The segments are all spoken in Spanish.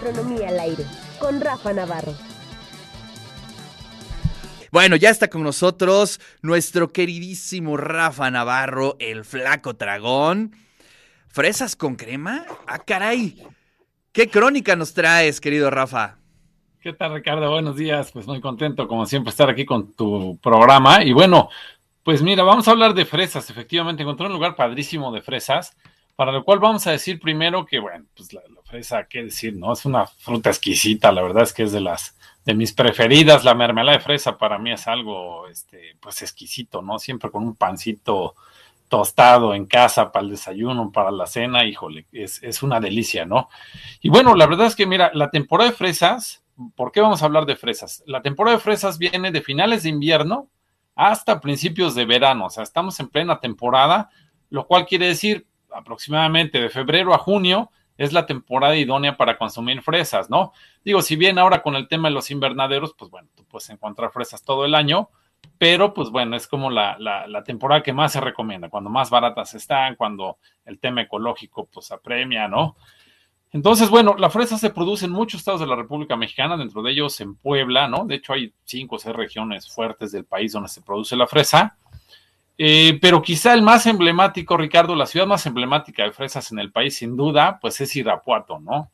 Gastronomía al aire con Rafa Navarro. Bueno, ya está con nosotros nuestro queridísimo Rafa Navarro, el flaco dragón. ¿Fresas con crema? ¡Ah, caray! ¿Qué crónica nos traes, querido Rafa? ¿Qué tal, Ricardo? Buenos días. Pues muy contento, como siempre, estar aquí con tu programa. Y bueno, pues mira, vamos a hablar de fresas. Efectivamente, encontré un lugar padrísimo de fresas, para lo cual vamos a decir primero que, bueno, pues la, la fresa, ¿qué decir? No, es una fruta exquisita. La verdad es que es de las de mis preferidas, la mermelada de fresa para mí es algo, este, pues exquisito, ¿no? Siempre con un pancito tostado en casa para el desayuno, para la cena, híjole, es, es una delicia, ¿no? Y bueno, la verdad es que, mira, la temporada de fresas, ¿por qué vamos a hablar de fresas? La temporada de fresas viene de finales de invierno hasta principios de verano, o sea, estamos en plena temporada, lo cual quiere decir aproximadamente de febrero a junio, es la temporada idónea para consumir fresas, ¿no? Digo, si bien ahora con el tema de los invernaderos, pues bueno, tú puedes encontrar fresas todo el año, pero pues bueno, es como la, la, temporada que más se recomienda, cuando más baratas están, cuando el tema ecológico pues apremia, ¿no? Entonces, bueno, la fresa se produce en muchos estados de la República Mexicana, dentro de ellos en Puebla, ¿no? De hecho, hay cinco o seis regiones fuertes del país donde se produce la fresa. Eh, pero quizá el más emblemático, Ricardo, la ciudad más emblemática de fresas en el país, sin duda, pues es Irapuato, ¿no?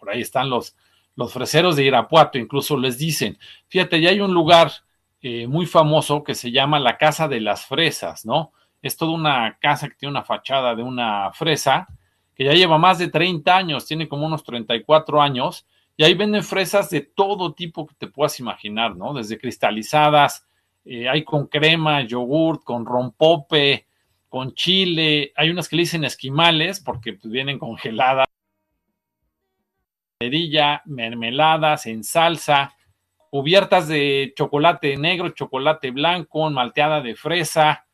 Por ahí están los, los freseros de Irapuato, incluso les dicen, fíjate, ya hay un lugar eh, muy famoso que se llama la Casa de las Fresas, ¿no? Es toda una casa que tiene una fachada de una fresa, que ya lleva más de 30 años, tiene como unos 34 años, y ahí venden fresas de todo tipo que te puedas imaginar, ¿no? Desde cristalizadas, eh, hay con crema, yogurt, con rompope, con chile, hay unas que le dicen esquimales porque pues, vienen congeladas, mermeladas en salsa, cubiertas de chocolate negro, chocolate blanco, malteada de fresa.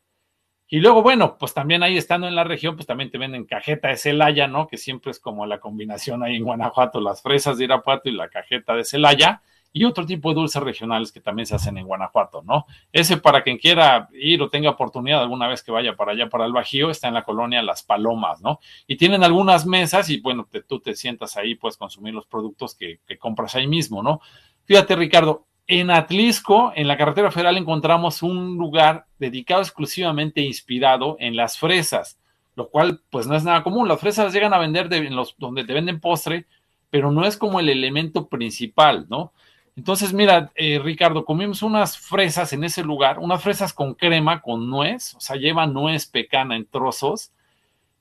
Y luego, bueno, pues también ahí estando en la región, pues también te venden cajeta de Celaya, ¿no? Que siempre es como la combinación ahí en Guanajuato, las fresas de Irapuato y la cajeta de Celaya y otro tipo de dulces regionales que también se hacen en Guanajuato, ¿no? Ese para quien quiera ir o tenga oportunidad alguna vez que vaya para allá, para el Bajío, está en la colonia Las Palomas, ¿no? Y tienen algunas mesas y bueno, te, tú te sientas ahí, puedes consumir los productos que, compras ahí mismo, ¿no? Fíjate, Ricardo, en Atlisco, en la carretera federal, encontramos un lugar dedicado exclusivamente inspirado en las fresas, lo cual pues no es nada común. Las fresas llegan a vender de, en los, donde te venden postre, pero no es como el elemento principal, ¿no? Entonces, mira, eh, Ricardo, comimos unas fresas en ese lugar, unas fresas con crema, con nuez, o sea, lleva nuez pecana en trozos.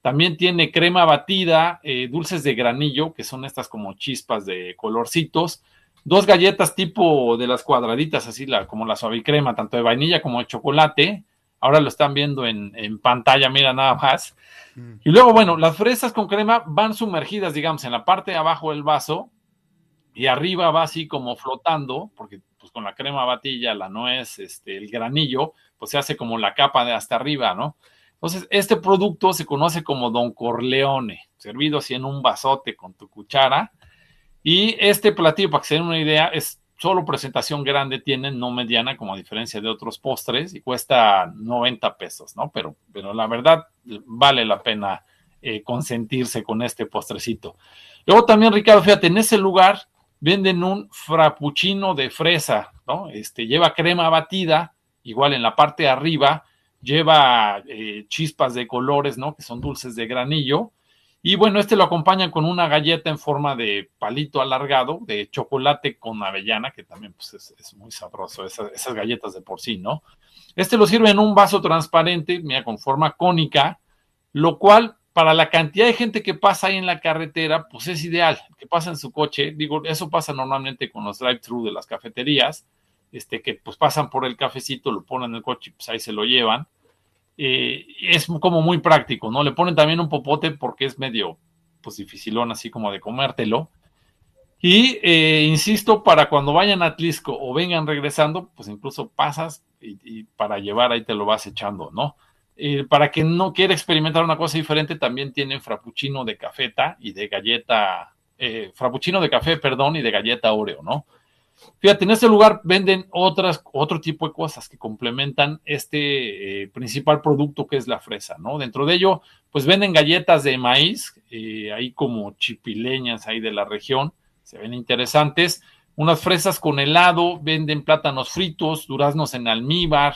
También tiene crema batida, eh, dulces de granillo, que son estas como chispas de colorcitos. Dos galletas tipo de las cuadraditas, así la, como la suave crema, tanto de vainilla como de chocolate. Ahora lo están viendo en, en pantalla, mira nada más. Mm. Y luego, bueno, las fresas con crema van sumergidas, digamos, en la parte de abajo del vaso y arriba va así como flotando, porque pues con la crema batilla, la nuez, este, el granillo, pues se hace como la capa de hasta arriba, ¿no? Entonces, este producto se conoce como Don Corleone, servido así en un vasote con tu cuchara. Y este platillo, para que se den una idea, es solo presentación grande, tienen, no mediana, como a diferencia de otros postres, y cuesta 90 pesos, ¿no? Pero, pero la verdad, vale la pena eh, consentirse con este postrecito. Luego también, Ricardo, fíjate, en ese lugar venden un frappuccino de fresa, ¿no? Este lleva crema batida, igual en la parte de arriba, lleva eh, chispas de colores, ¿no? Que son dulces de granillo. Y bueno, este lo acompañan con una galleta en forma de palito alargado, de chocolate con avellana, que también pues, es, muy sabroso, esas, esas, galletas de por sí, ¿no? Este lo sirve en un vaso transparente, mira, con forma cónica, lo cual para la cantidad de gente que pasa ahí en la carretera, pues es ideal, que pasa en su coche. Digo, eso pasa normalmente con los drive-thru de las cafeterías, este, que pues pasan por el cafecito, lo ponen en el coche y pues ahí se lo llevan. Eh, es como muy práctico, ¿no? Le ponen también un popote porque es medio, pues dificilón así como de comértelo. Y eh, insisto, para cuando vayan a Atlisco o vengan regresando, pues incluso pasas y, y para llevar ahí te lo vas echando, ¿no? Eh, para quien no quiere experimentar una cosa diferente, también tienen frappuccino de cafeta y de galleta, eh, frappuccino de café, perdón, y de galleta Oreo, ¿no? Fíjate, en este lugar venden otras, otro tipo de cosas que complementan este eh, principal producto que es la fresa, ¿no? Dentro de ello, pues venden galletas de maíz, eh, ahí como chipileñas ahí de la región, se ven interesantes. Unas fresas con helado, venden plátanos fritos, duraznos en almíbar.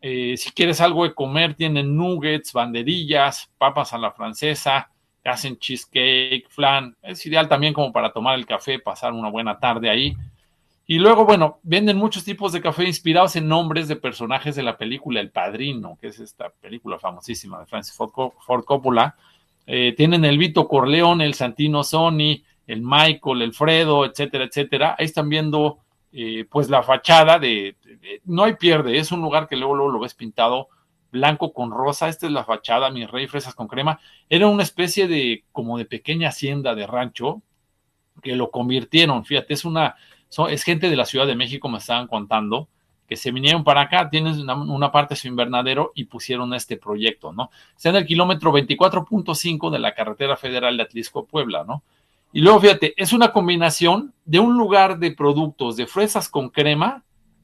Eh, si quieres algo de comer, tienen nuggets, banderillas, papas a la francesa, hacen cheesecake, flan. Es ideal también como para tomar el café, pasar una buena tarde ahí. Y luego, bueno, venden muchos tipos de café inspirados en nombres de personajes de la película El Padrino, que es esta película famosísima de Francis Ford Coppola. Eh, tienen el Vito Corleone, el Santino Sony, el Michael, el Fredo, etcétera, etcétera. Ahí están viendo, eh, pues, la fachada de, No hay pierde, es un lugar que luego, luego lo ves pintado blanco con rosa. Esta es la fachada, mi rey, fresas con crema. Era una especie de, como de pequeña hacienda de rancho, que lo convirtieron, fíjate, es una es gente de la Ciudad de México, me estaban contando, que se vinieron para acá, tienen una, parte de su invernadero y pusieron este proyecto, ¿no? Está en el kilómetro 24.5 de la carretera federal de Atlisco, Puebla, ¿no? Y luego, fíjate, es una combinación de un lugar de productos de fresas con crema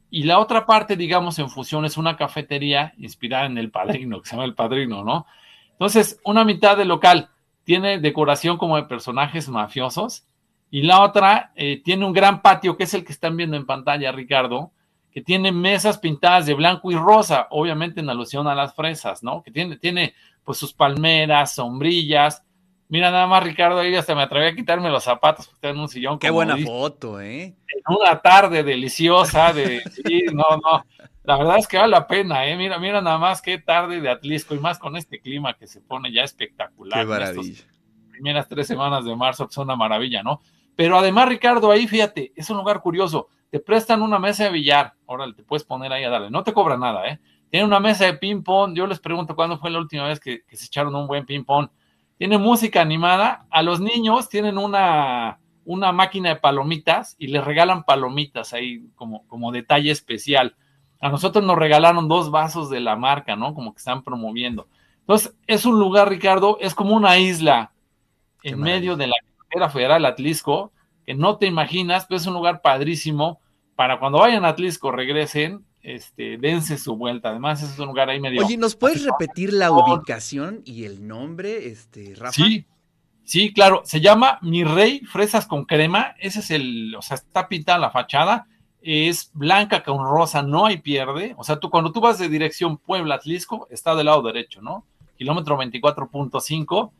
y la otra parte, digamos, en fusión es una cafetería inspirada en el padrino, que se llama el padrino, ¿no? Entonces, una mitad del local tiene decoración como de personajes mafiosos y la otra eh, tiene un gran patio, que es el que están viendo en pantalla, Ricardo, que tiene mesas pintadas de blanco y rosa, obviamente en alusión a las fresas, ¿no? Que tiene, tiene pues sus palmeras, sombrillas. Mira nada más, Ricardo, ahí hasta me atreví a quitarme los zapatos, porque en un sillón. Qué buena foto, ¿eh? En una tarde deliciosa de, sí, no, no, la verdad es que vale la pena, ¿eh? Mira, mira nada más qué tarde de Atlisco y más con este clima que se pone ya espectacular. Qué maravilla. primeras tres semanas de marzo, que son una maravilla, ¿no? Pero además, Ricardo, ahí fíjate, es un lugar curioso. Te prestan una mesa de billar. Órale, te puedes poner ahí a darle. No te cobra nada, ¿eh? Tiene una mesa de ping-pong. Yo les pregunto cuándo fue la última vez que, se echaron un buen ping-pong. Tiene música animada. A los niños tienen una, una máquina de palomitas y les regalan palomitas ahí como, como detalle especial. A nosotros nos regalaron dos vasos de la marca, ¿no? Como que están promoviendo. Entonces, es un lugar, Ricardo, es como una isla en medio de la carretera federal Atlisco, que no te imaginas, pero es un lugar padrísimo para cuando vayan a Atlisco, regresen, este, dense su vuelta. Además, es un lugar ahí medio. Oye, ¿nos puedes repetir la ubicación y el nombre, este, Rafa? Sí, sí, claro. Se llama Mi Rey Fresas con Crema. Ese es el, o sea, está pintada la fachada. Es blanca con rosa, no hay pierde. O sea, tú cuando tú vas de dirección Puebla-Atlisco, está del lado derecho, ¿no? Kilómetro 24.5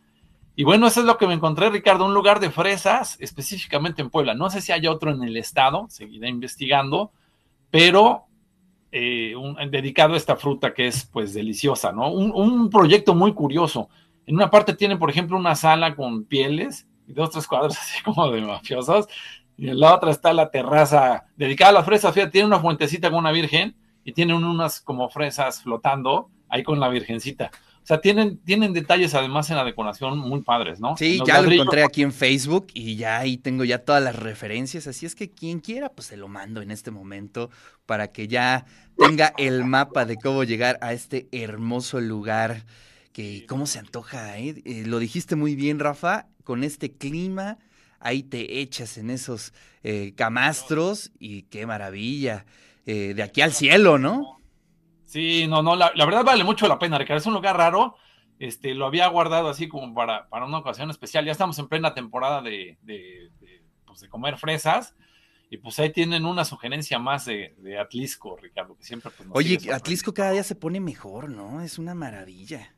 y bueno, eso es lo que me encontré, Ricardo, un lugar de fresas, específicamente en Puebla. No sé si hay otro en el estado, seguiré investigando, pero eh, dedicado a esta fruta que es pues deliciosa, ¿no? Un, proyecto muy curioso. En una parte tienen, por ejemplo, una sala con pieles y dos, tres cuadros así como de mafiosos, y en la otra está la terraza dedicada a las fresas. Fíjate, tiene una fuentecita con una virgen y tienen unas como fresas flotando ahí con la virgencita. O sea, tienen, tienen detalles además en la decoración muy padres, ¿no? Sí, ya lo encontré aquí en Facebook y ya ahí tengo ya todas las referencias. Así es que quien quiera, pues se lo mando en este momento para que ya tenga el mapa de cómo llegar a este hermoso lugar que cómo se antoja, ¿eh? eh lo dijiste muy bien, Rafa, con este clima, ahí te echas en esos eh, camastros y qué maravilla. Eh, de aquí al cielo, ¿no? Sí, no, no, la, verdad vale mucho la pena, Ricardo. Es un lugar raro. Este, lo había guardado así como para, para una ocasión especial. Ya estamos en plena temporada de, de, pues de comer fresas. Y pues ahí tienen una sugerencia más de, de Atlisco, Ricardo, que siempre pues, Oye, Atlisco cada día se pone mejor, ¿no? Es una maravilla.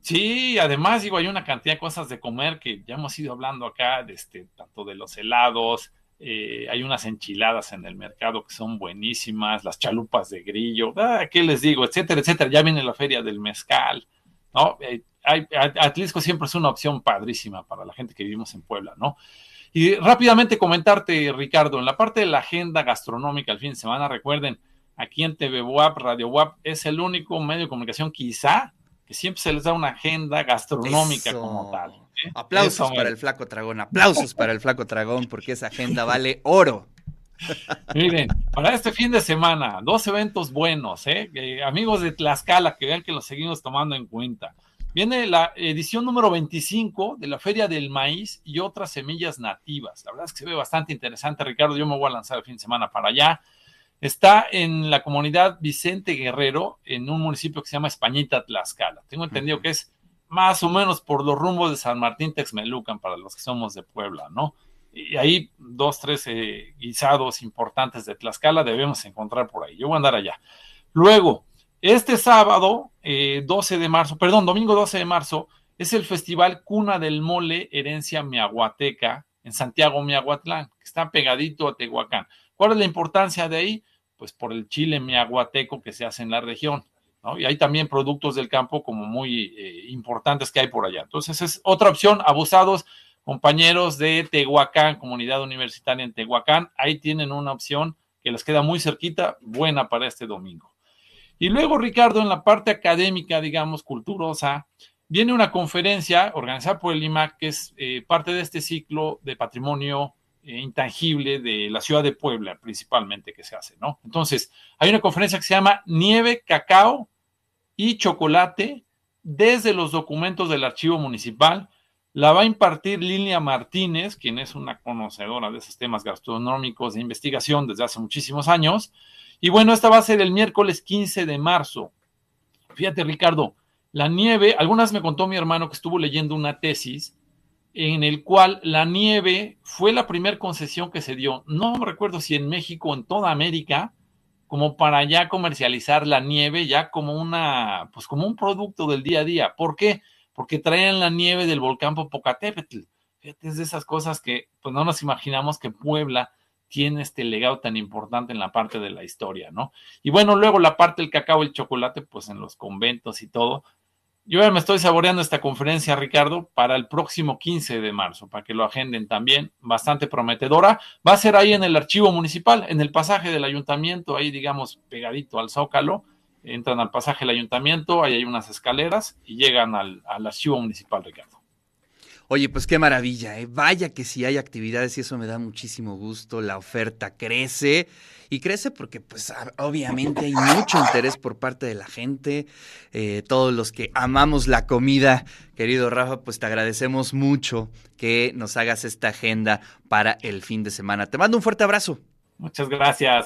Sí, además, digo, hay una cantidad de cosas de comer que ya hemos ido hablando acá, de este, tanto de los helados, eh, hay unas enchiladas en el mercado que son buenísimas, las chalupas de grillo, ah, ¿qué les digo? Etcétera, etcétera. Ya viene la feria del mezcal, ¿no? Eh, Atlisco siempre es una opción padrísima para la gente que vivimos en Puebla, ¿no? Y rápidamente comentarte, Ricardo, en la parte de la agenda gastronómica el fin de semana, recuerden, aquí en TV WAP, Radio WAP, es el único medio de comunicación quizá que siempre se les da una agenda gastronómica como tal. Aplausos para el flaco dragón, aplausos para el flaco dragón, porque esa agenda vale oro. Miren, para este fin de semana, dos eventos buenos, ¿eh? amigos de Tlaxcala, que vean que los seguimos tomando en cuenta. Viene la edición número 25 de la Feria del Maíz y otras semillas nativas. La verdad es que se ve bastante interesante, Ricardo. Yo me voy a lanzar el fin de semana para allá. Está en la comunidad Vicente Guerrero, en un municipio que se llama Españita, Tlaxcala. Tengo entendido que es más o menos por los rumbos de San Martín Texmelucan para los que somos de Puebla, ¿no? Y ahí dos, tres eh, guisados importantes de Tlaxcala debemos encontrar por ahí. Yo voy a andar allá. Luego, este sábado, 12 de marzo, perdón, domingo 12 de marzo, es el Festival Cuna del Mole Herencia Miahuateca en Santiago Miahuatlán, que está pegadito a Tehuacán. ¿Cuál es la importancia de ahí? Pues por el chile miahuateco que se hace en la región. ¿no? Y hay también productos del campo como muy eh, importantes que hay por allá. Entonces es otra opción, abusados, compañeros de Tehuacán, comunidad universitaria en Tehuacán, ahí tienen una opción que les queda muy cerquita, buena para este domingo. Y luego, Ricardo, en la parte académica, digamos, culturosa, viene una conferencia organizada por el IMAC, que es eh, parte de este ciclo de patrimonio intangible de la ciudad de Puebla, principalmente, que se hace, ¿no? Entonces, hay una conferencia que se llama Nieve, Cacao y Chocolate desde los documentos del archivo municipal. La va a impartir Lilia Martínez, quien es una conocedora de esos temas gastronómicos de investigación desde hace muchísimos años. Y bueno, esta va a ser el miércoles 15 de marzo. Fíjate, Ricardo, la nieve, algunas me contó mi hermano que estuvo leyendo una tesis en el cual la nieve fue la primera concesión que se dio, no recuerdo si en México o en toda América, como para ya comercializar la nieve ya como una, pues como un producto del día a día. ¿Por qué? Porque traían la nieve del volcán Popocatépetl. Fíjate, es de esas cosas que pues no nos imaginamos que Puebla tiene este legado tan importante en la parte de la historia, ¿no? Y bueno, luego la parte del cacao el chocolate, pues en los conventos y todo, yo ya me estoy saboreando esta conferencia, Ricardo, para el próximo 15 de marzo, para que lo agenden también, bastante prometedora. Va a ser ahí en el archivo municipal, en el pasaje del ayuntamiento, ahí digamos pegadito al zócalo. Entran al pasaje del ayuntamiento, ahí hay unas escaleras y llegan al, archivo municipal, Ricardo. Oye, pues qué maravilla, ¿eh? Vaya que si hay actividades y eso me da muchísimo gusto. La oferta crece y crece porque pues obviamente hay mucho interés por parte de la gente. Eh, todos los que amamos la comida, querido Rafa, pues te agradecemos mucho que nos hagas esta agenda para el fin de semana. Te mando un fuerte abrazo. Muchas gracias.